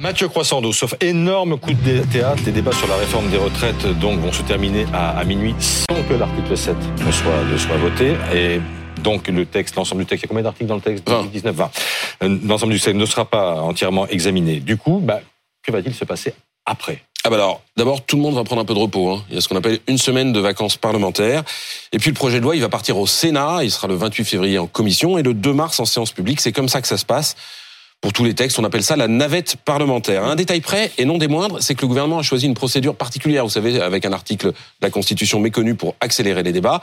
Mathieu Croissando, sauf énorme coup de théâtre, les débats sur la réforme des retraites donc vont se terminer à, minuit sans que l'article 7 ne soit, ne soit voté. Et donc le texte, l'ensemble du texte, il y a combien d'articles dans le texte? 20. 19, 20. L'ensemble du texte ne sera pas entièrement examiné. Du coup, bah, que va-t-il se passer après? Ah bah alors, d'abord, tout le monde va prendre un peu de repos. Hein. Il y a ce qu'on appelle une semaine de vacances parlementaires. Et puis le projet de loi, il va partir au Sénat. Il sera le 28 février en commission et le 2 mars en séance publique. C'est comme ça que ça se passe. Pour tous les textes, on appelle ça la navette parlementaire. Un détail près, et non des moindres, c'est que le gouvernement a choisi une procédure particulière, vous savez, avec un article de la Constitution méconnu pour accélérer les débats,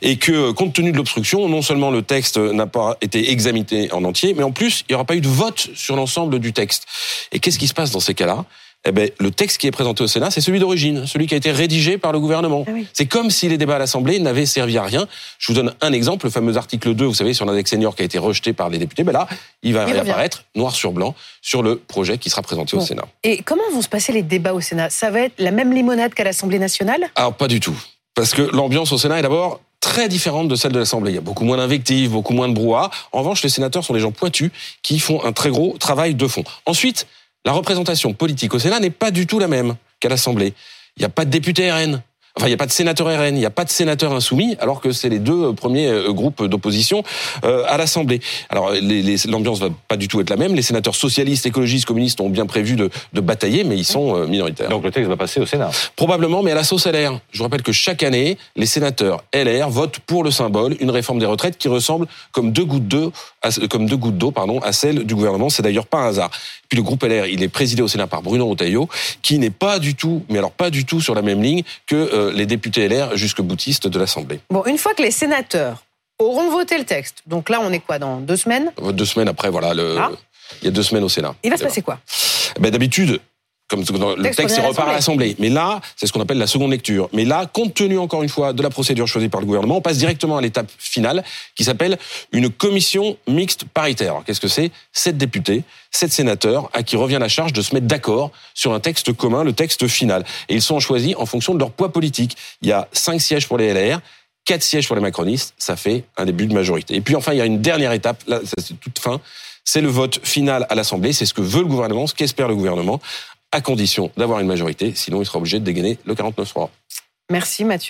et que, compte tenu de l'obstruction, non seulement le texte n'a pas été examiné en entier, mais en plus, il n'y aura pas eu de vote sur l'ensemble du texte. Et qu'est-ce qui se passe dans ces cas-là? Eh ben, le texte qui est présenté au Sénat, c'est celui d'origine, celui qui a été rédigé par le gouvernement. Ah c'est comme si les débats à l'Assemblée n'avaient servi à rien. Je vous donne un exemple, le fameux article 2, vous savez, sur l'index senior qui a été rejeté par les députés. Ben là, il va réapparaître noir sur blanc sur le projet qui sera présenté au Sénat. Et comment vont se passer les débats au Sénat? Ça va être la même limonade qu'à l'Assemblée nationale? Alors, pas du tout. Parce que l'ambiance au Sénat est d'abord très différente de celle de l'Assemblée. Il y a beaucoup moins d'invectives, beaucoup moins de brouhaha. En revanche, les sénateurs sont des gens pointus qui font un très gros travail de fond. Ensuite, la représentation politique au Sénat n'est pas du tout la même qu'à l'Assemblée. Il n'y a pas de député RN. Enfin, il n'y a pas de sénateur RN, il n'y a pas de sénateur insoumis, alors que c'est les deux euh, premiers euh, groupes d'opposition euh, à l'Assemblée. Alors, l'ambiance va pas du tout être la même. Les sénateurs socialistes, écologistes, communistes ont bien prévu de, de batailler, mais ils sont minoritaires. Donc le texte va passer au Sénat Probablement, mais à la sauce LR. Je vous rappelle que chaque année, les sénateurs LR votent pour le symbole une réforme des retraites qui ressemble comme deux gouttes d'eau, comme deux gouttes d'eau, pardon, à celle du gouvernement. C'est d'ailleurs pas un hasard. Puis le groupe LR, il est présidé au Sénat par Bruno Retailleau, qui n'est pas du tout, mais alors pas du tout sur la même ligne que les députés LR jusque boutistes de l'Assemblée. Bon, une fois que les sénateurs auront voté le texte, donc là on est quoi, dans deux semaines? Deux semaines après, voilà, le, ah. il y a deux semaines au Sénat. Il va se passer quoi? Ben, D'habitude, comme le texte, repart à l'Assemblée. Mais là, c'est ce qu'on appelle la seconde lecture. Mais là, compte tenu encore une fois de la procédure choisie par le gouvernement, on passe directement à l'étape finale qui s'appelle une commission mixte paritaire. Qu'est-ce que c'est? Sept députés, sept sénateurs à qui revient la charge de se mettre d'accord sur un texte commun, le texte final. Et ils sont choisis en fonction de leur poids politique. Il y a cinq sièges pour les LR, quatre sièges pour les macronistes, ça fait un début de majorité. Et puis enfin, il y a une dernière étape, là, c'est toute fin, c'est le vote final à l'Assemblée, c'est ce que veut le gouvernement, ce qu'espère le gouvernement, à condition d'avoir une majorité, sinon il sera obligé de dégainer le 49-3. Merci Mathieu.